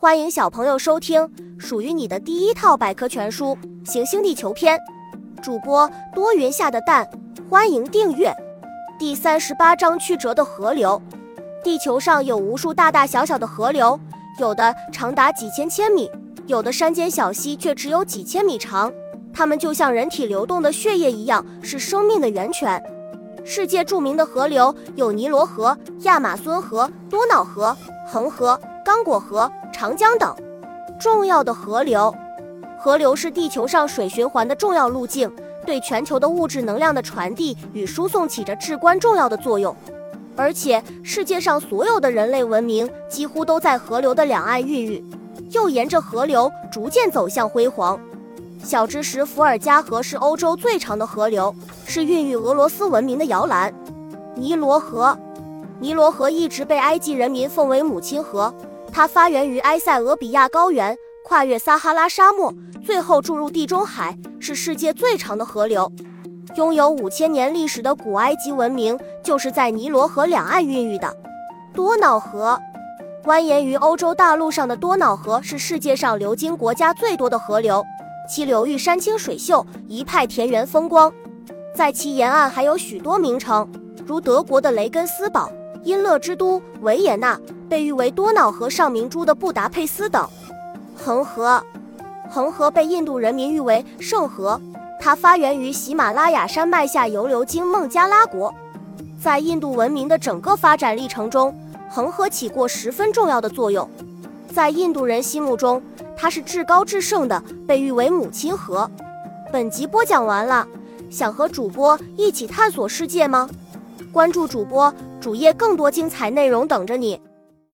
欢迎小朋友收听属于你的第一套百科全书《行星地球篇》，主播多云下的蛋，欢迎订阅。第三十八章曲折的河流。地球上有无数大大小小的河流，有的长达几千千米，有的山间小溪却只有几千米长。它们就像人体流动的血液一样，是生命的源泉。世界著名的河流有尼罗河、亚马孙河、多瑙河、恒河、刚果河。长江等重要的河流，河流是地球上水循环的重要路径，对全球的物质能量的传递与输送起着至关重要的作用。而且，世界上所有的人类文明几乎都在河流的两岸孕育，又沿着河流逐渐走向辉煌。小知识：伏尔加河是欧洲最长的河流，是孕育俄罗斯文明的摇篮。尼罗河，尼罗河一直被埃及人民奉为母亲河。它发源于埃塞俄比亚高原，跨越撒哈拉沙漠，最后注入地中海，是世界最长的河流。拥有五千年历史的古埃及文明就是在尼罗河两岸孕育的。多瑙河，蜿蜒于欧洲大陆上的多瑙河是世界上流经国家最多的河流，其流域山清水秀，一派田园风光。在其沿岸还有许多名城，如德国的雷根斯堡。音乐之都维也纳被誉为多瑙河上明珠的布达佩斯等。恒河，恒河被印度人民誉为圣河，它发源于喜马拉雅山脉下游流经孟加拉国。在印度文明的整个发展历程中，恒河起过十分重要的作用。在印度人心目中，它是至高至圣的，被誉为母亲河。本集播讲完了，想和主播一起探索世界吗？关注主播。主页更多精彩内容等着你。